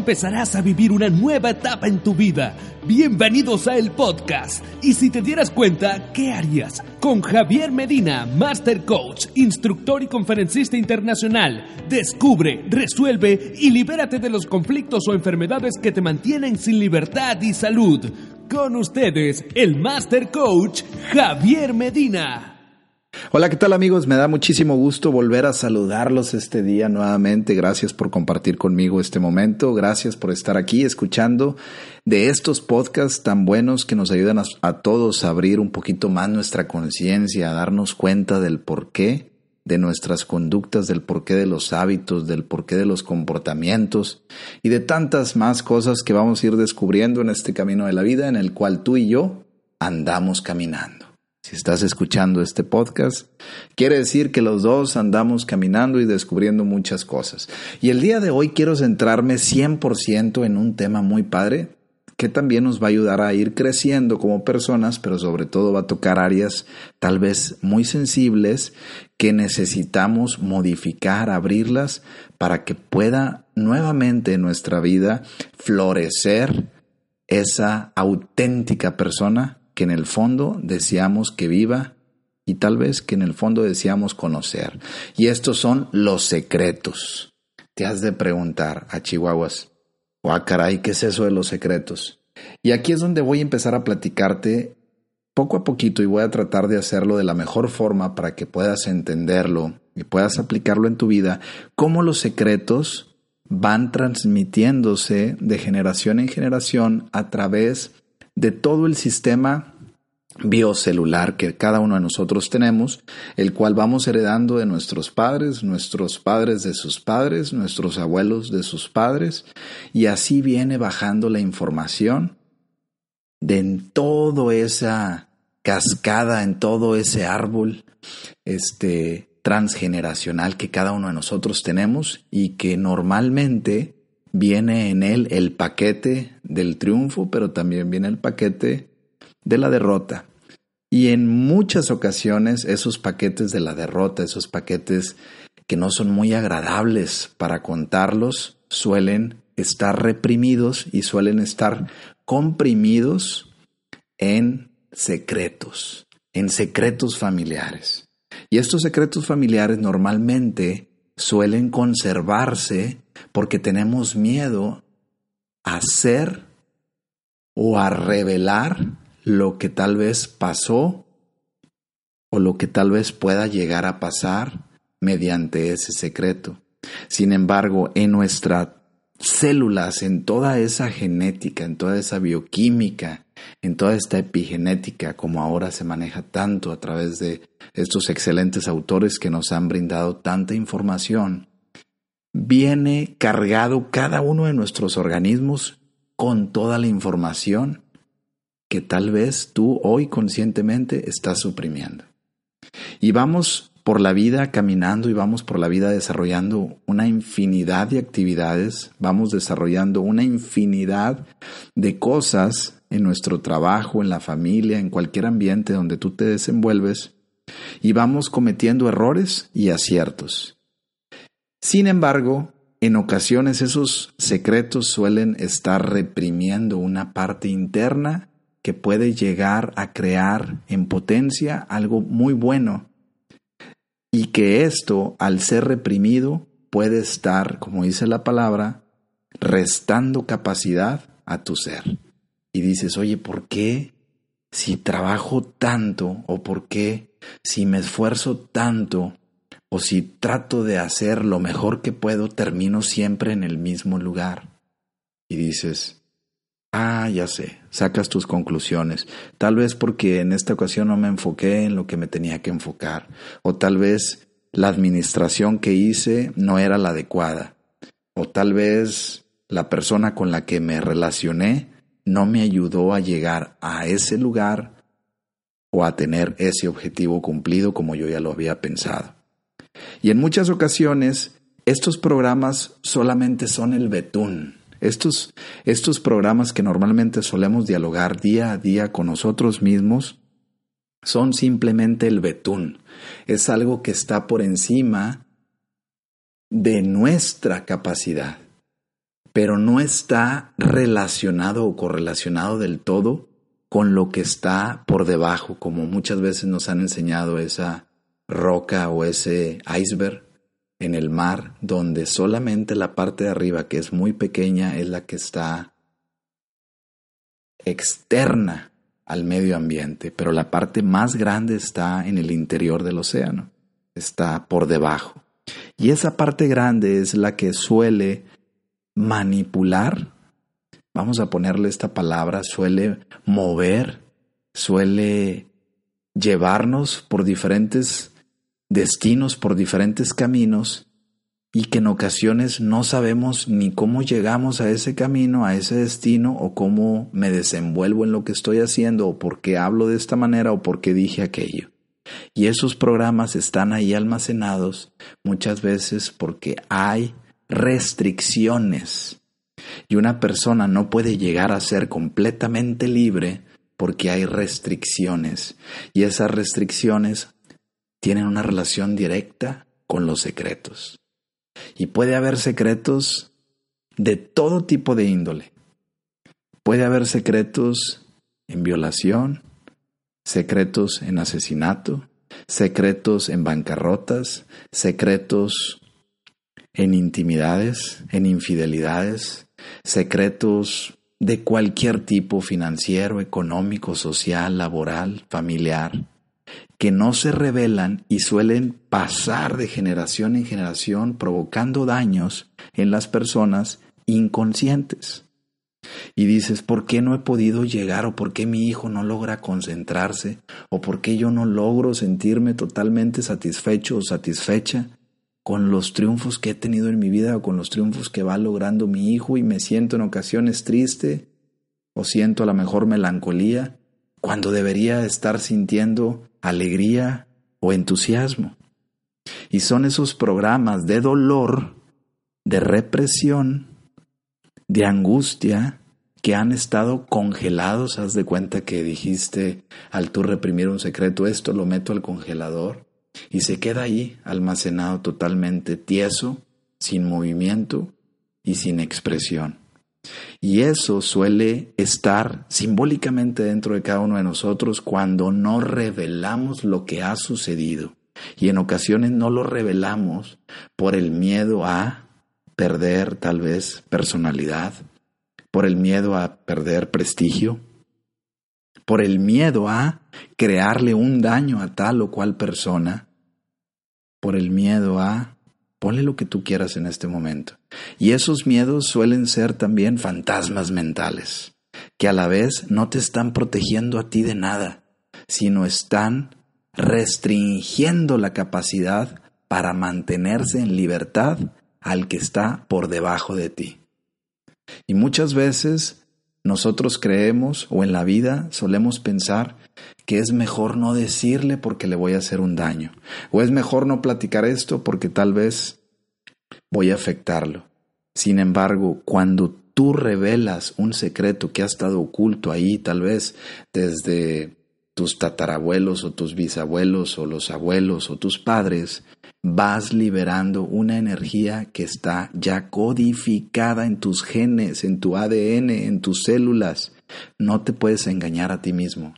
Empezarás a vivir una nueva etapa en tu vida. Bienvenidos a el podcast. Y si te dieras cuenta, ¿qué harías? Con Javier Medina, Master Coach, instructor y conferencista internacional. Descubre, resuelve y libérate de los conflictos o enfermedades que te mantienen sin libertad y salud. Con ustedes, el Master Coach, Javier Medina. Hola, ¿qué tal amigos? Me da muchísimo gusto volver a saludarlos este día nuevamente. Gracias por compartir conmigo este momento. Gracias por estar aquí escuchando de estos podcasts tan buenos que nos ayudan a, todos a abrir un poquito más nuestra conciencia, a darnos cuenta del porqué de nuestras conductas, del porqué de los hábitos, del porqué de los comportamientos y de tantas más cosas que vamos a ir descubriendo en este camino de la vida en el cual tú y yo andamos caminando. Si estás escuchando este podcast, quiere decir que los dos andamos caminando y descubriendo muchas cosas. Y el día de hoy quiero centrarme 100% en un tema muy padre que también nos va a ayudar a ir creciendo como personas, pero sobre todo va a tocar áreas tal vez muy sensibles que necesitamos modificar, abrirlas para que pueda nuevamente en nuestra vida florecer esa auténtica persona que en el fondo deseamos que viva y tal vez que en el fondo deseamos conocer. Y estos son los secretos. Te has de preguntar a Chihuahuas, o ah, caray, ¿qué es eso de los secretos? Y aquí es donde voy a empezar a platicarte poco a poquito y voy a tratar de hacerlo de la mejor forma para que puedas entenderlo y puedas aplicarlo en tu vida, cómo los secretos van transmitiéndose de generación en generación a través de todo el sistema biocelular que cada uno de nosotros tenemos, el cual vamos heredando de nuestros padres, nuestros padres de sus padres, nuestros abuelos de sus padres, y así viene bajando la información de en toda esa cascada, en todo ese árbol este transgeneracional que cada uno de nosotros tenemos y que normalmente viene en él el paquete del triunfo, pero también viene el paquete de la derrota. Y en muchas ocasiones esos paquetes de la derrota, esos paquetes que no son muy agradables para contarlos, suelen estar reprimidos y suelen estar comprimidos en secretos, en secretos familiares. Y estos secretos familiares normalmente suelen conservarse porque tenemos miedo a hacer o a revelar lo que tal vez pasó o lo que tal vez pueda llegar a pasar mediante ese secreto. Sin embargo, en nuestras células, en toda esa genética, en toda esa bioquímica, en toda esta epigenética, como ahora se maneja tanto a través de estos excelentes autores que nos han brindado tanta información, viene cargado cada uno de nuestros organismos con toda la información que tal vez tú hoy conscientemente estás suprimiendo. Y vamos por la vida caminando y vamos por la vida desarrollando una infinidad de actividades, vamos desarrollando una infinidad de cosas en nuestro trabajo, en la familia, en cualquier ambiente donde tú te desenvuelves, y vamos cometiendo errores y aciertos. Sin embargo, en ocasiones esos secretos suelen estar reprimiendo una parte interna que puede llegar a crear en potencia algo muy bueno y que esto, al ser reprimido, puede estar, como dice la palabra, restando capacidad a tu ser. Y dices, oye, ¿por qué si trabajo tanto o por qué si me esfuerzo tanto o si trato de hacer lo mejor que puedo, termino siempre en el mismo lugar. Y dices, ah, ya sé, sacas tus conclusiones. Tal vez porque en esta ocasión no me enfoqué en lo que me tenía que enfocar. O tal vez la administración que hice no era la adecuada. O tal vez la persona con la que me relacioné no me ayudó a llegar a ese lugar o a tener ese objetivo cumplido como yo ya lo había pensado. Y en muchas ocasiones estos programas solamente son el betún. Estos, estos programas que normalmente solemos dialogar día a día con nosotros mismos son simplemente el betún. Es algo que está por encima de nuestra capacidad, pero no está relacionado o correlacionado del todo con lo que está por debajo, como muchas veces nos han enseñado esa roca o ese iceberg en el mar, donde solamente la parte de arriba, que es muy pequeña, es la que está externa al medio ambiente, pero la parte más grande está en el interior del océano, está por debajo. Y esa parte grande es la que suele manipular, vamos a ponerle esta palabra, suele mover, suele llevarnos por diferentes destinos, por diferentes caminos, y que en ocasiones no sabemos ni cómo llegamos a ese camino, a ese destino, o cómo me desenvuelvo en lo que estoy haciendo, o por qué hablo de esta manera, o por qué dije aquello. Y esos programas están ahí almacenados muchas veces porque hay restricciones. Y una persona no puede llegar a ser completamente libre porque hay restricciones. Y esas restricciones tienen una relación directa con los secretos. Y puede haber secretos de todo tipo de índole. Puede haber secretos en violación, secretos en asesinato, secretos en bancarrotas, secretos en intimidades, en infidelidades, secretos de cualquier tipo financiero, económico, social, laboral, familiar, que no se revelan y suelen pasar de generación en generación provocando daños en las personas inconscientes. Y dices, ¿por qué no he podido llegar? ¿O por qué mi hijo no logra concentrarse? ¿O por qué yo no logro sentirme totalmente satisfecho o satisfecha con los triunfos que he tenido en mi vida o con los triunfos que va logrando mi hijo y me siento en ocasiones triste o siento a lo mejor melancolía cuando debería estar sintiendo alegría o entusiasmo. Y son esos programas de dolor, de represión, de angustia, que han estado congelados. Haz de cuenta que dijiste al tú reprimir un secreto, esto lo meto al congelador y se queda ahí almacenado totalmente tieso, sin movimiento y sin expresión. Y eso suele estar simbólicamente dentro de cada uno de nosotros cuando no revelamos lo que ha sucedido. Y en ocasiones no lo revelamos por el miedo a perder tal vez personalidad, por el miedo a perder prestigio, por el miedo a crearle un daño a tal o cual persona, por el miedo a Ponle lo que tú quieras en este momento. Y esos miedos suelen ser también fantasmas mentales, que a la vez no te están protegiendo a ti de nada, sino están restringiendo la capacidad para mantenerse en libertad al que está por debajo de ti. Y muchas veces nosotros creemos o en la vida solemos pensar que es mejor no decirle porque le voy a hacer un daño. O es mejor no platicar esto porque tal vez voy a afectarlo. Sin embargo, cuando tú revelas un secreto que ha estado oculto ahí, tal vez desde tus tatarabuelos o tus bisabuelos o los abuelos o tus padres, vas liberando una energía que está ya codificada en tus genes, en tu ADN, en tus células. No te puedes engañar a ti mismo.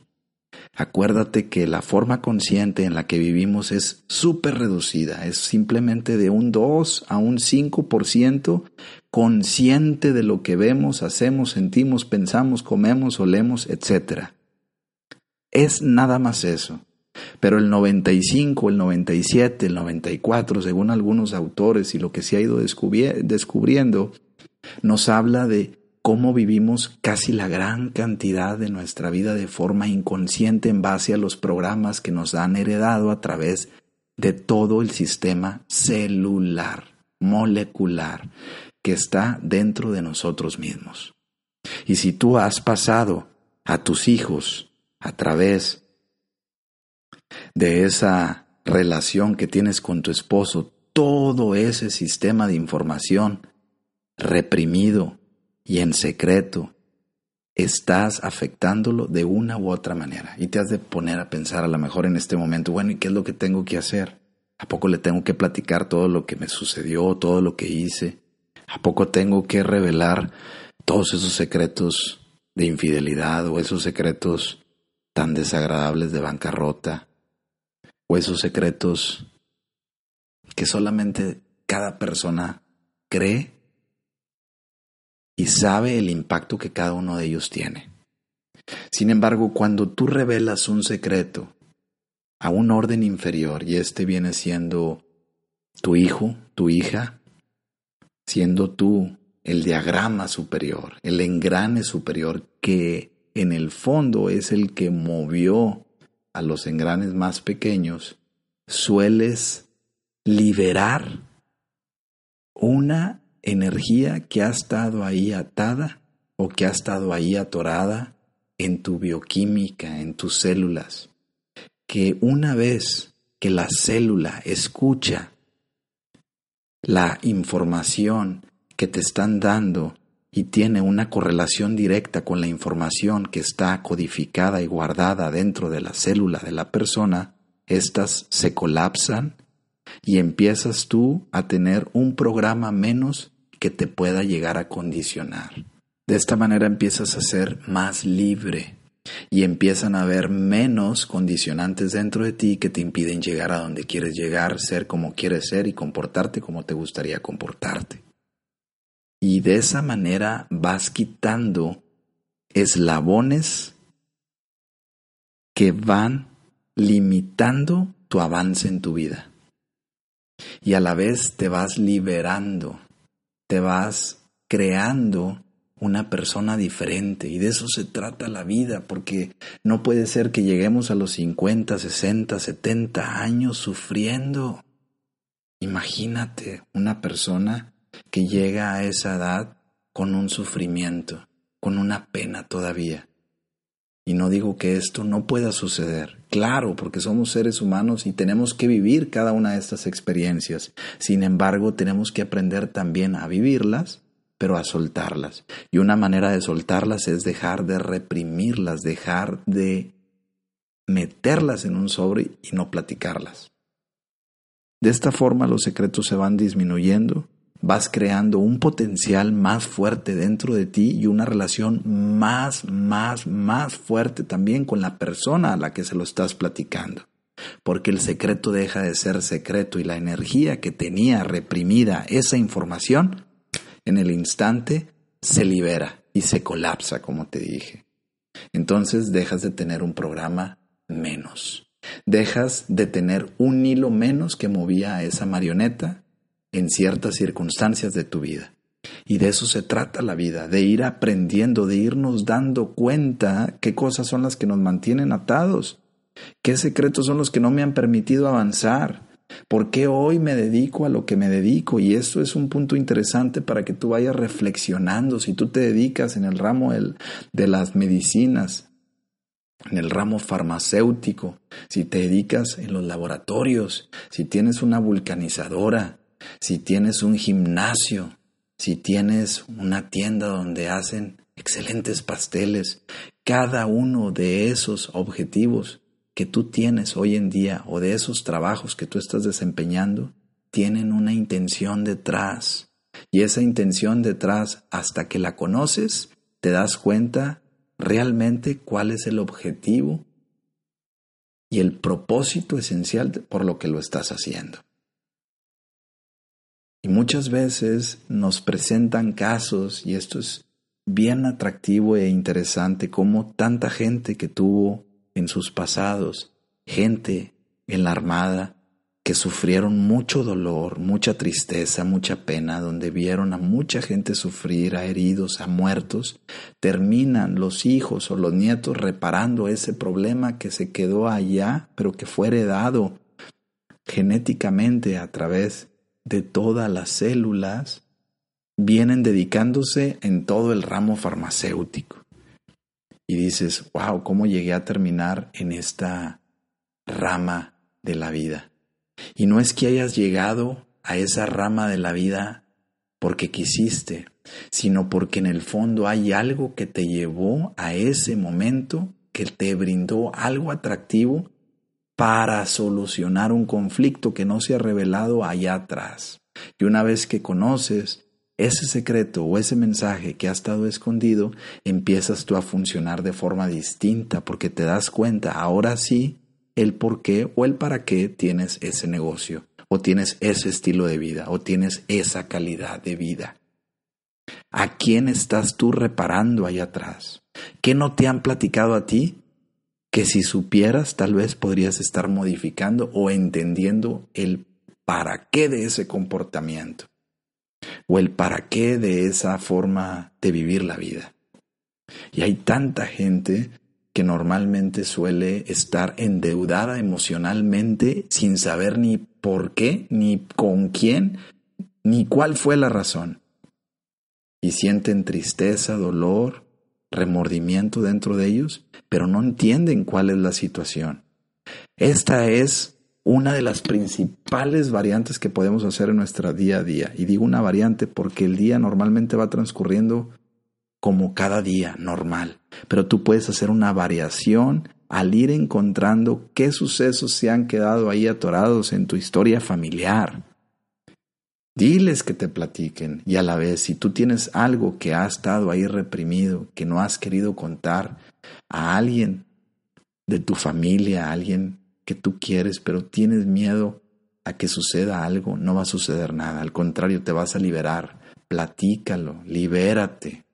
Acuérdate que la forma consciente en la que vivimos es súper reducida, es simplemente de un 2 a un 5% consciente de lo que vemos, hacemos, sentimos, pensamos, comemos, olemos, etc. Es nada más eso. Pero el 95, el 97, el 94, según algunos autores y lo que se ha ido descubriendo, nos habla de cómo vivimos casi la gran cantidad de nuestra vida de forma inconsciente en base a los programas que nos han heredado a través de todo el sistema celular, molecular, que está dentro de nosotros mismos. Y si tú has pasado a tus hijos a través de esa relación que tienes con tu esposo, todo ese sistema de información reprimido y en secreto, estás afectándolo de una u otra manera. Y te has de poner a pensar a lo mejor en este momento, bueno, ¿y qué es lo que tengo que hacer? ¿A poco le tengo que platicar todo lo que me sucedió, todo lo que hice? ¿A poco tengo que revelar todos esos secretos de infidelidad o esos secretos tan desagradables de bancarrota o esos secretos que solamente cada persona cree y sabe el impacto que cada uno de ellos tiene. Sin embargo, cuando tú revelas un secreto a un orden inferior y este viene siendo tu hijo, tu hija, siendo tú el diagrama superior, el engrane superior que en el fondo es el que movió a los engranes más pequeños, sueles liberar una energía que ha estado ahí atada o que ha estado ahí atorada en tu bioquímica, en tus células, que una vez que la célula escucha la información que te están dando y tiene una correlación directa con la información que está codificada y guardada dentro de la célula de la persona, estas se colapsan y empiezas tú a tener un programa menos que te pueda llegar a condicionar. De esta manera empiezas a ser más libre y empiezan a haber menos condicionantes dentro de ti que te impiden llegar a donde quieres llegar, ser como quieres ser y comportarte como te gustaría comportarte. Y de esa manera vas quitando eslabones que van limitando tu avance en tu vida. Y a la vez te vas liberando, te vas creando una persona diferente. Y de eso se trata la vida, porque no puede ser que lleguemos a los 50, 60, 70 años sufriendo. Imagínate una persona que llega a esa edad con un sufrimiento, con una pena todavía. Y no digo que esto no pueda suceder, claro, porque somos seres humanos y tenemos que vivir cada una de estas experiencias. Sin embargo, tenemos que aprender también a vivirlas, pero a soltarlas. Y una manera de soltarlas es dejar de reprimirlas, dejar de meterlas en un sobre y no platicarlas. De esta forma los secretos se van disminuyendo vas creando un potencial más fuerte dentro de ti y una relación más, más, más fuerte también con la persona a la que se lo estás platicando. Porque el secreto deja de ser secreto y la energía que tenía reprimida esa información, en el instante se libera y se colapsa, como te dije. Entonces dejas de tener un programa menos. Dejas de tener un hilo menos que movía a esa marioneta en ciertas circunstancias de tu vida. Y de eso se trata la vida, de ir aprendiendo, de irnos dando cuenta qué cosas son las que nos mantienen atados, qué secretos son los que no me han permitido avanzar, por qué hoy me dedico a lo que me dedico. Y eso es un punto interesante para que tú vayas reflexionando. Si tú te dedicas en el ramo de las medicinas, en el ramo farmacéutico, si te dedicas en los laboratorios, si tienes una vulcanizadora, si tienes un gimnasio, si tienes una tienda donde hacen excelentes pasteles, cada uno de esos objetivos que tú tienes hoy en día o de esos trabajos que tú estás desempeñando, tienen una intención detrás. Y esa intención detrás, hasta que la conoces, te das cuenta realmente cuál es el objetivo y el propósito esencial por lo que lo estás haciendo. Y muchas veces nos presentan casos, y esto es bien atractivo e interesante, como tanta gente que tuvo en sus pasados, gente en la armada, que sufrieron mucho dolor, mucha tristeza, mucha pena, donde vieron a mucha gente sufrir, a heridos, a muertos, terminan los hijos o los nietos reparando ese problema que se quedó allá, pero que fue heredado genéticamente a través de todas las células vienen dedicándose en todo el ramo farmacéutico. Y dices, wow, ¿cómo llegué a terminar en esta rama de la vida. Y no es que hayas llegado a esa rama de la vida porque quisiste, sino porque en el fondo hay algo que te llevó a ese momento, que te brindó algo atractivo para solucionar un conflicto que no se ha revelado allá atrás. Y una vez que conoces ese secreto o ese mensaje que ha estado escondido, empiezas tú a funcionar de forma distinta porque te das cuenta, ahora sí, el por qué o el para qué tienes ese negocio, o tienes ese estilo de vida, o tienes esa calidad de vida. ¿A quién estás tú reparando ahí atrás? ¿Qué no te han platicado a ti? Que si supieras tal vez podrías estar modificando o entendiendo el para qué de ese comportamiento o el para qué de esa forma de vivir la vida. Y hay tanta gente que normalmente suele estar endeudada emocionalmente sin saber ni por qué, ni con quién, ni cuál fue la razón. Y sienten tristeza, dolor, remordimiento dentro de ellos, pero no entienden cuál es la situación. Esta es una de las principales variantes que podemos hacer en nuestra día a día. Y digo una variante porque el día normalmente va transcurriendo como cada día normal, pero tú puedes hacer una variación al ir encontrando qué sucesos se han quedado ahí atorados en tu historia familiar. Diles que te platiquen y a la vez si tú tienes algo que ha estado ahí reprimido, que no has querido contar a alguien de tu familia, a alguien que tú quieres, pero tienes miedo a que suceda algo, no va a suceder nada. Al contrario, te vas a liberar. Platícalo, libérate.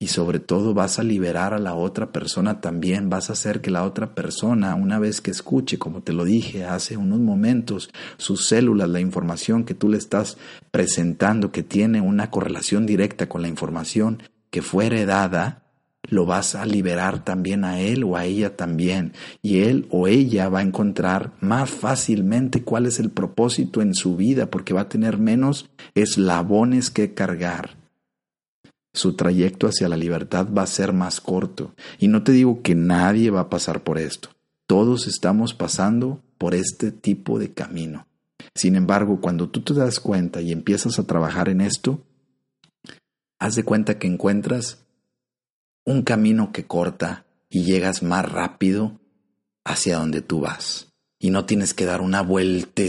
Y sobre todo vas a liberar a la otra persona también. Vas a hacer que la otra persona, una vez que escuche, como te lo dije hace unos momentos, sus células, la información que tú le estás presentando, que tiene una correlación directa con la información que fue heredada, lo vas a liberar también a él o a ella también. Y él o ella va a encontrar más fácilmente cuál es el propósito en su vida porque va a tener menos eslabones que cargar. Su trayecto hacia la libertad va a ser más corto. Y no te digo que nadie va a pasar por esto. Todos estamos pasando por este tipo de camino. Sin embargo, cuando tú te das cuenta y empiezas a trabajar en esto, haz de cuenta que encuentras un camino que corta y llegas más rápido hacia donde tú vas. Y no tienes que dar una vuelta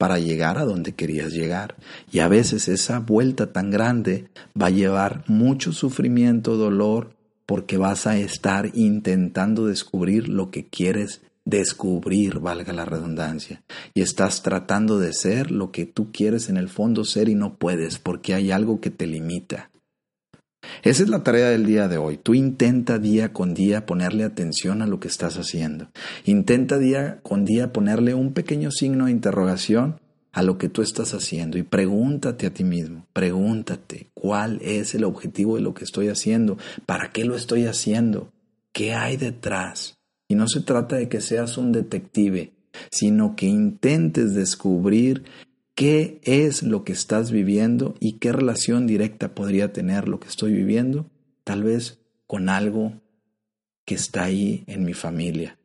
para llegar a donde querías llegar. Y a veces esa vuelta tan grande va a llevar mucho sufrimiento, dolor, porque vas a estar intentando descubrir lo que quieres descubrir, valga la redundancia. Y estás tratando de ser lo que tú quieres en el fondo ser y no puedes porque hay algo que te limita. Esa es la tarea del día de hoy. Tú intenta día con día ponerle atención a lo que estás haciendo. Intenta día con día ponerle un pequeño signo de interrogación a lo que tú estás haciendo y pregúntate a ti mismo, pregúntate cuál es el objetivo de lo que estoy haciendo, para qué lo estoy haciendo, qué hay detrás. Y no se trata de que seas un detective, sino que intentes descubrir qué es lo que estás viviendo y qué relación directa podría tener lo que estoy viviendo, tal vez con algo que está ahí en mi familia,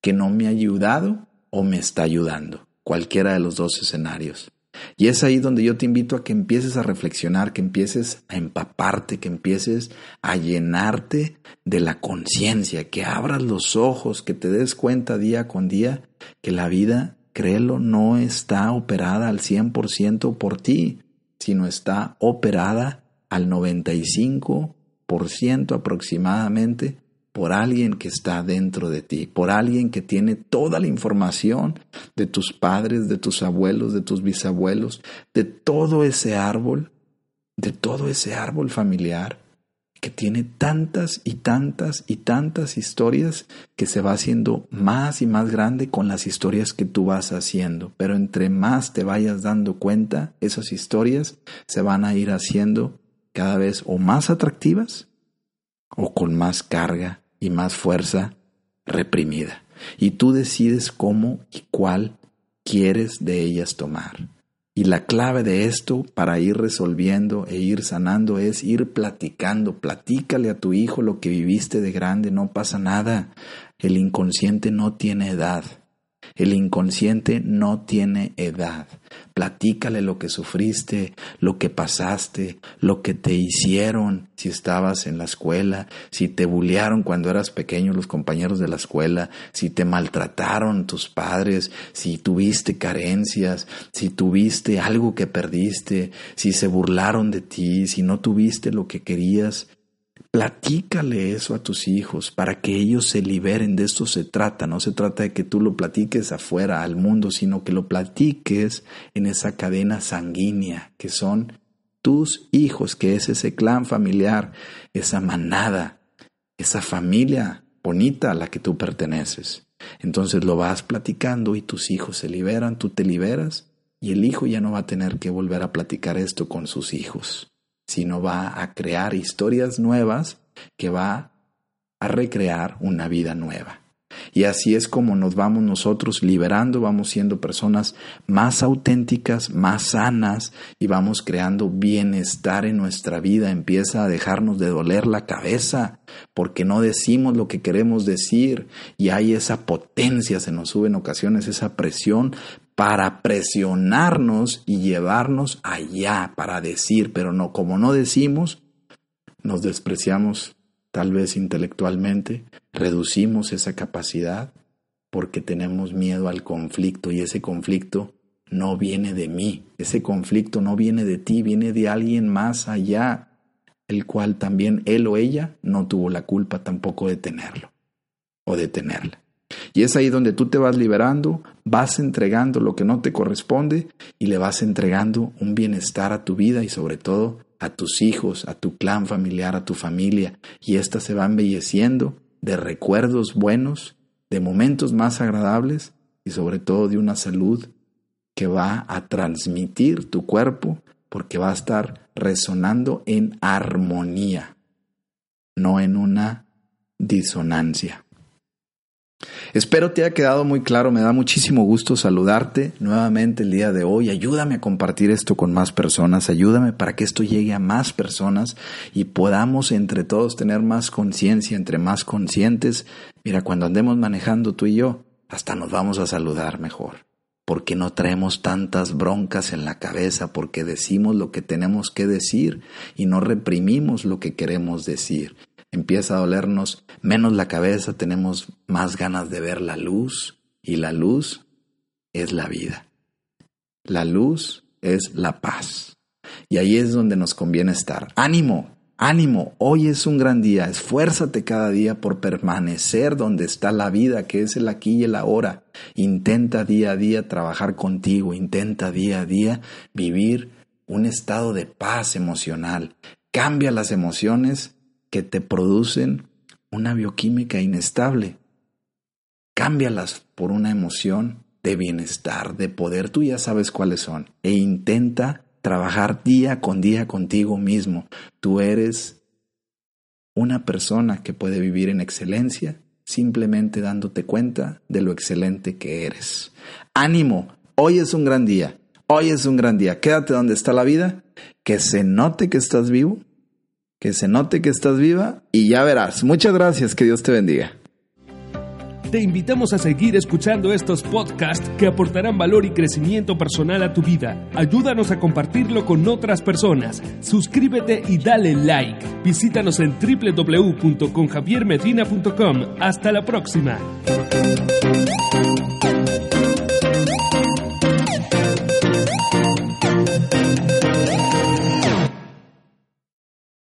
que no me ha ayudado o me está ayudando, cualquiera de los dos escenarios. Y es ahí donde yo te invito a que empieces a reflexionar, que empieces a empaparte, que empieces a llenarte de la conciencia, que abras los ojos, que te des cuenta día con día que la vida créelo, no está operada al 100% por ti, sino está operada al 95% aproximadamente por alguien que está dentro de ti, por alguien que tiene toda la información de tus padres, de tus abuelos, de tus bisabuelos, de todo ese árbol, de todo ese árbol familiar que tiene tantas y tantas y tantas historias que se va haciendo más y más grande con las historias que tú vas haciendo. Pero entre más te vayas dando cuenta, esas historias se van a ir haciendo cada vez o más atractivas o con más carga y más fuerza reprimida. Y tú decides cómo y cuál quieres de ellas tomar. Y la clave de esto para ir resolviendo e ir sanando es ir platicando. Platícale a tu hijo lo que viviste de grande, no pasa nada. El inconsciente no tiene edad. El inconsciente no tiene edad. Platícale lo que sufriste, lo que pasaste, lo que te hicieron si estabas en la escuela, si te bullearon cuando eras pequeño los compañeros de la escuela, si te maltrataron tus padres, si tuviste carencias, si tuviste algo que perdiste, si se burlaron de ti, si no tuviste lo que querías. Platícale eso a tus hijos para que ellos se liberen. De esto se trata. No se trata de que tú lo platiques afuera al mundo, sino que lo platiques en esa cadena sanguínea que son tus hijos, que es ese clan familiar, esa manada, esa familia bonita a la que tú perteneces. Entonces lo vas platicando y tus hijos se liberan, tú te liberas y el hijo ya no va a tener que volver a platicar esto con sus hijos sino va a crear historias nuevas que va a recrear una vida nueva. Y así es como nos vamos nosotros liberando, vamos siendo personas más auténticas, más sanas y vamos creando bienestar en nuestra vida. Empieza a dejarnos de doler la cabeza porque no decimos lo que queremos decir y hay esa potencia, se nos sube en ocasiones esa presión para presionarnos y llevarnos allá para decir, pero no, como no decimos, nos despreciamos tal vez intelectualmente, reducimos esa capacidad porque tenemos miedo al conflicto y ese conflicto no viene de mí, ese conflicto no viene de ti, viene de alguien más allá, el cual también él o ella no tuvo la culpa tampoco de tenerlo o de tenerla. Y es ahí donde tú te vas liberando, vas entregando lo que no te corresponde y le vas entregando un bienestar a tu vida y sobre todo a tus hijos, a tu clan familiar, a tu familia. Y ésta se va embelleciendo de recuerdos buenos, de momentos más agradables y sobre todo de una salud que va a transmitir tu cuerpo porque va a estar resonando en armonía, no en una disonancia. Espero te haya quedado muy claro, me da muchísimo gusto saludarte nuevamente el día de hoy. Ayúdame a compartir esto con más personas, ayúdame para que esto llegue a más personas y podamos entre todos tener más conciencia, entre más conscientes. Mira, cuando andemos manejando tú y yo, hasta nos vamos a saludar mejor, porque no traemos tantas broncas en la cabeza, porque decimos lo que tenemos que decir y no reprimimos lo que queremos decir empieza a dolernos menos la cabeza, tenemos más ganas de ver la luz y la luz es la vida. La luz es la paz. Y ahí es donde nos conviene estar. Ánimo, ánimo, hoy es un gran día, esfuérzate cada día por permanecer donde está la vida, que es el aquí y el ahora. Intenta día a día trabajar contigo, intenta día a día vivir un estado de paz emocional. Cambia las emociones que te producen una bioquímica inestable. Cámbialas por una emoción de bienestar, de poder, tú ya sabes cuáles son, e intenta trabajar día con día contigo mismo. Tú eres una persona que puede vivir en excelencia simplemente dándote cuenta de lo excelente que eres. Ánimo, hoy es un gran día, hoy es un gran día, quédate donde está la vida, que se note que estás vivo que se note que estás viva y ya verás. Muchas gracias, que Dios te bendiga. Te invitamos a seguir escuchando estos podcasts que aportarán valor y crecimiento personal a tu vida. Ayúdanos a compartirlo con otras personas. Suscríbete y dale like. Visítanos en www.conjaviermedina.com. Hasta la próxima.